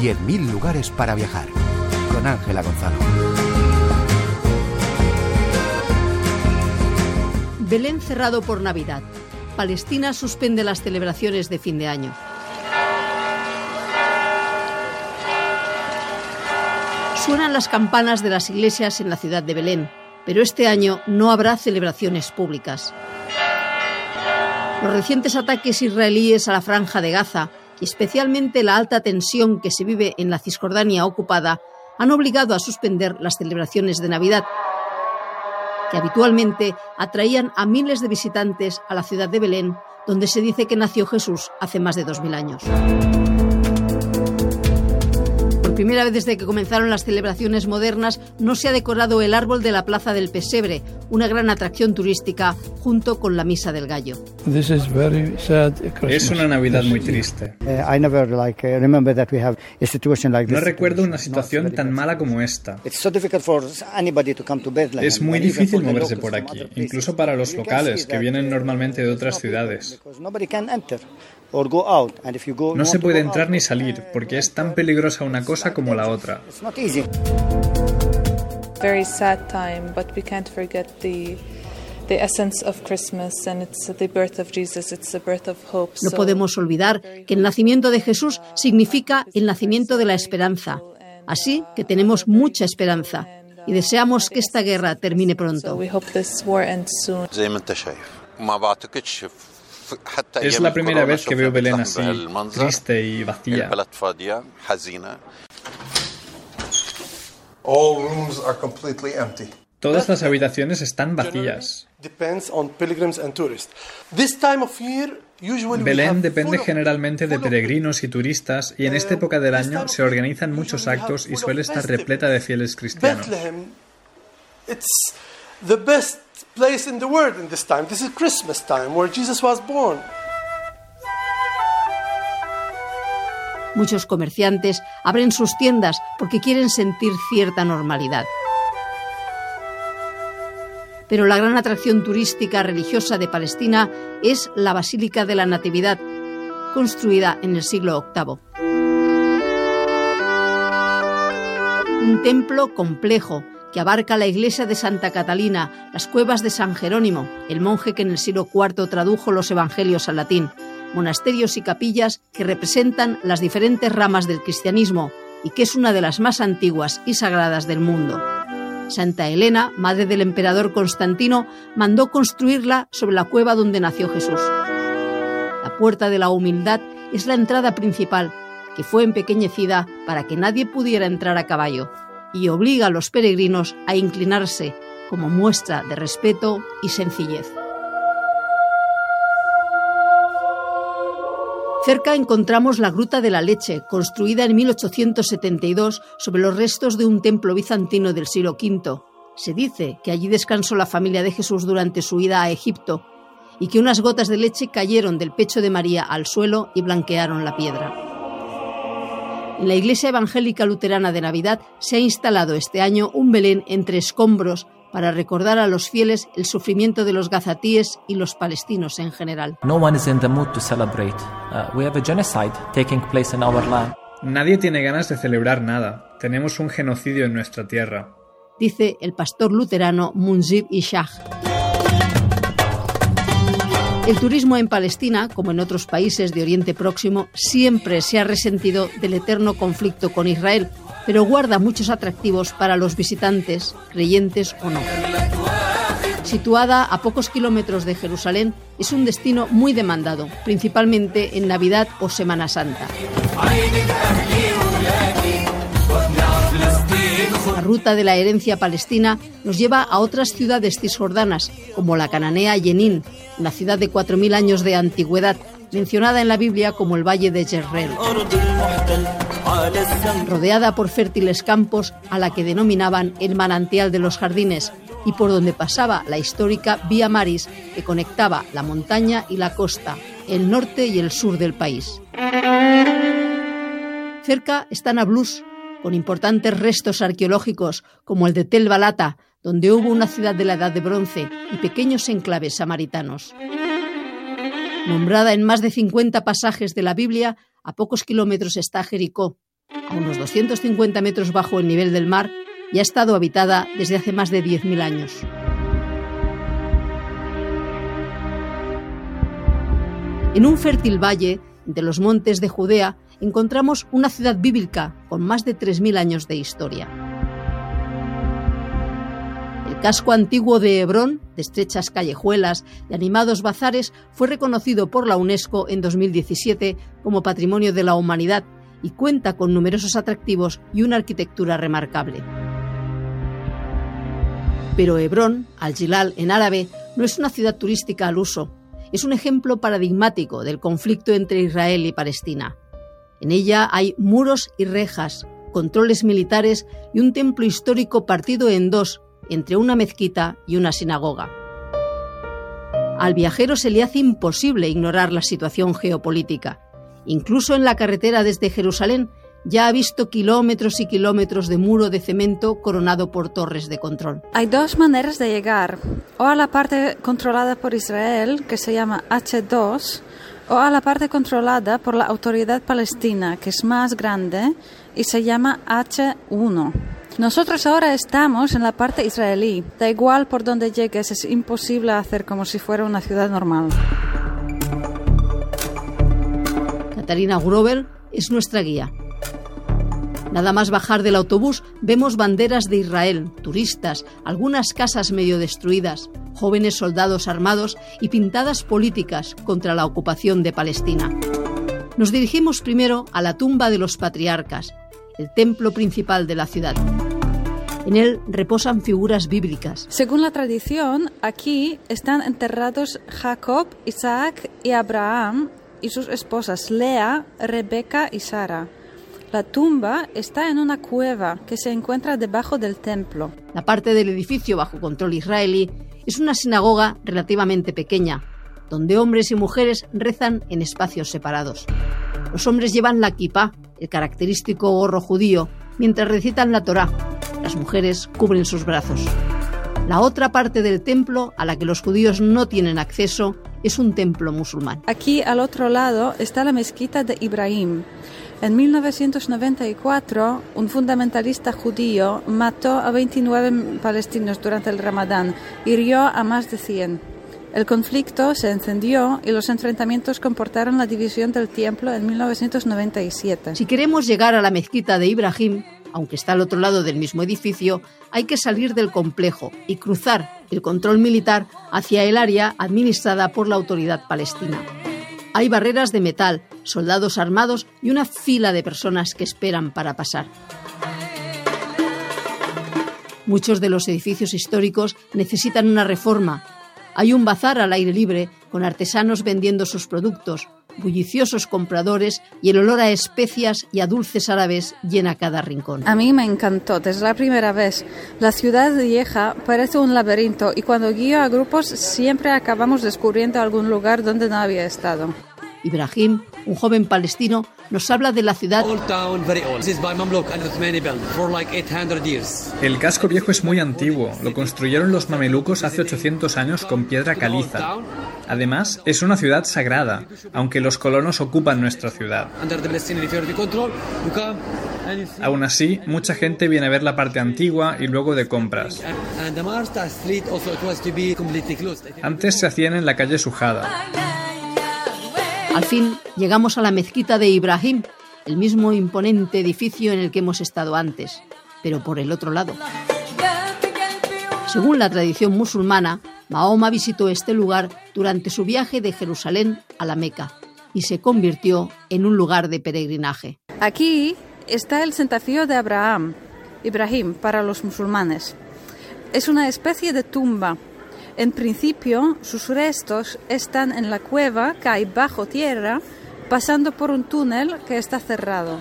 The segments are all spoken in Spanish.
10.000 lugares para viajar. Con Ángela Gonzalo. Belén cerrado por Navidad. Palestina suspende las celebraciones de fin de año. Suenan las campanas de las iglesias en la ciudad de Belén, pero este año no habrá celebraciones públicas. Los recientes ataques israelíes a la franja de Gaza y especialmente la alta tensión que se vive en la Cisjordania ocupada han obligado a suspender las celebraciones de Navidad, que habitualmente atraían a miles de visitantes a la ciudad de Belén, donde se dice que nació Jesús hace más de 2.000 años primera vez desde que comenzaron las celebraciones modernas, no se ha decorado el árbol de la Plaza del Pesebre, una gran atracción turística, junto con la Misa del Gallo. Es una Navidad muy triste. Uh, no recuerdo una situación tan mala como esta. Es muy difícil moverse por aquí, incluso para los locales que vienen normalmente de otras ciudades. No se puede entrar ni salir porque es tan peligrosa una cosa como la otra. No podemos olvidar que el nacimiento de Jesús significa el nacimiento de la esperanza. Así que tenemos mucha esperanza y deseamos que esta guerra termine pronto. Es la primera vez que veo Belén así, triste y vacía. Todas las habitaciones están vacías. Belén depende generalmente de peregrinos y turistas y en esta época del año se organizan muchos actos y suele estar repleta de fieles cristianos place in the world in this time. This is Christmas time, where Jesus was born. Muchos comerciantes abren sus tiendas porque quieren sentir cierta normalidad. Pero la gran atracción turística religiosa de Palestina es la Basílica de la Natividad, construida en el siglo VIII. Un templo complejo que abarca la iglesia de Santa Catalina, las cuevas de San Jerónimo, el monje que en el siglo IV tradujo los evangelios al latín, monasterios y capillas que representan las diferentes ramas del cristianismo y que es una de las más antiguas y sagradas del mundo. Santa Elena, madre del emperador Constantino, mandó construirla sobre la cueva donde nació Jesús. La puerta de la humildad es la entrada principal, que fue empequeñecida para que nadie pudiera entrar a caballo, y obliga a los peregrinos a inclinarse como muestra de respeto y sencillez. Cerca encontramos la Gruta de la Leche, construida en 1872 sobre los restos de un templo bizantino del siglo V. Se dice que allí descansó la familia de Jesús durante su ida a Egipto y que unas gotas de leche cayeron del pecho de María al suelo y blanquearon la piedra. En la Iglesia Evangélica Luterana de Navidad se ha instalado este año un Belén entre escombros para recordar a los fieles el sufrimiento de los gazatíes y los palestinos en general. Nadie tiene ganas de celebrar nada. Tenemos un genocidio en nuestra tierra. Dice el pastor luterano Munzib Ishach. El turismo en Palestina, como en otros países de Oriente Próximo, siempre se ha resentido del eterno conflicto con Israel, pero guarda muchos atractivos para los visitantes, creyentes o no. Situada a pocos kilómetros de Jerusalén, es un destino muy demandado, principalmente en Navidad o Semana Santa. Ruta de la herencia palestina nos lleva a otras ciudades cisjordanas, como la cananea Yenin, una ciudad de 4.000 años de antigüedad, mencionada en la Biblia como el Valle de Jezreel. Rodeada por fértiles campos a la que denominaban el manantial de los jardines y por donde pasaba la histórica Vía Maris que conectaba la montaña y la costa, el norte y el sur del país. Cerca está Nablus, con importantes restos arqueológicos como el de Tel Balata, donde hubo una ciudad de la Edad de Bronce y pequeños enclaves samaritanos. Nombrada en más de 50 pasajes de la Biblia, a pocos kilómetros está Jericó, a unos 250 metros bajo el nivel del mar, y ha estado habitada desde hace más de 10.000 años. En un fértil valle de los montes de Judea encontramos una ciudad bíblica con más de 3.000 años de historia. El casco antiguo de Hebrón, de estrechas callejuelas y animados bazares, fue reconocido por la UNESCO en 2017 como Patrimonio de la Humanidad y cuenta con numerosos atractivos y una arquitectura remarcable. Pero Hebrón, al-Jilal en árabe, no es una ciudad turística al uso, es un ejemplo paradigmático del conflicto entre Israel y Palestina. En ella hay muros y rejas, controles militares y un templo histórico partido en dos, entre una mezquita y una sinagoga. Al viajero se le hace imposible ignorar la situación geopolítica. Incluso en la carretera desde Jerusalén ya ha visto kilómetros y kilómetros de muro de cemento coronado por torres de control. Hay dos maneras de llegar, o a la parte controlada por Israel, que se llama H2, o a la parte controlada por la autoridad palestina, que es más grande y se llama H1. Nosotros ahora estamos en la parte israelí. Da igual por donde llegues, es imposible hacer como si fuera una ciudad normal. Katarina Grover es nuestra guía. Nada más bajar del autobús vemos banderas de Israel, turistas, algunas casas medio destruidas, jóvenes soldados armados y pintadas políticas contra la ocupación de Palestina. Nos dirigimos primero a la tumba de los patriarcas, el templo principal de la ciudad. En él reposan figuras bíblicas. Según la tradición, aquí están enterrados Jacob, Isaac y Abraham y sus esposas Lea, Rebeca y Sara. La tumba está en una cueva que se encuentra debajo del templo. La parte del edificio bajo control israelí es una sinagoga relativamente pequeña, donde hombres y mujeres rezan en espacios separados. Los hombres llevan la kippah, el característico gorro judío, mientras recitan la Torá. Las mujeres cubren sus brazos. La otra parte del templo, a la que los judíos no tienen acceso, es un templo musulmán. Aquí al otro lado está la mezquita de Ibrahim. En 1994, un fundamentalista judío mató a 29 palestinos durante el Ramadán, hirió a más de 100. El conflicto se encendió y los enfrentamientos comportaron la división del templo en 1997. Si queremos llegar a la mezquita de Ibrahim, aunque está al otro lado del mismo edificio, hay que salir del complejo y cruzar el control militar hacia el área administrada por la autoridad palestina. Hay barreras de metal, soldados armados y una fila de personas que esperan para pasar. Muchos de los edificios históricos necesitan una reforma. Hay un bazar al aire libre con artesanos vendiendo sus productos, bulliciosos compradores y el olor a especias y a dulces árabes llena cada rincón. A mí me encantó desde la primera vez. La ciudad vieja parece un laberinto y cuando guío a grupos siempre acabamos descubriendo algún lugar donde no había estado. Ibrahim, un joven palestino, nos habla de la ciudad. El casco viejo es muy antiguo. Lo construyeron los mamelucos hace 800 años con piedra caliza. Además, es una ciudad sagrada, aunque los colonos ocupan nuestra ciudad. Aún así, mucha gente viene a ver la parte antigua y luego de compras. Antes se hacían en la calle Sujada. Al fin llegamos a la mezquita de Ibrahim, el mismo imponente edificio en el que hemos estado antes, pero por el otro lado. Según la tradición musulmana, Mahoma visitó este lugar durante su viaje de Jerusalén a la Meca y se convirtió en un lugar de peregrinaje. Aquí está el centafío de Abraham, Ibrahim, para los musulmanes. Es una especie de tumba en principio, sus restos están en la cueva que hay bajo tierra, pasando por un túnel que está cerrado.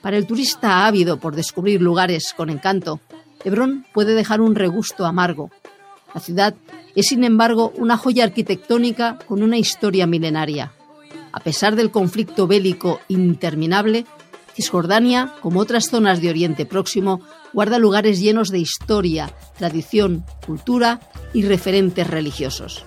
Para el turista ávido por descubrir lugares con encanto, Hebrón puede dejar un regusto amargo. La ciudad es, sin embargo, una joya arquitectónica con una historia milenaria. A pesar del conflicto bélico interminable, Cisjordania, como otras zonas de Oriente Próximo, guarda lugares llenos de historia, tradición, cultura y referentes religiosos.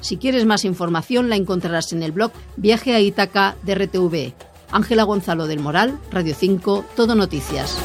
Si quieres más información la encontrarás en el blog Viaje a Ítaca de RTV Ángela Gonzalo del Moral, Radio 5, Todo Noticias.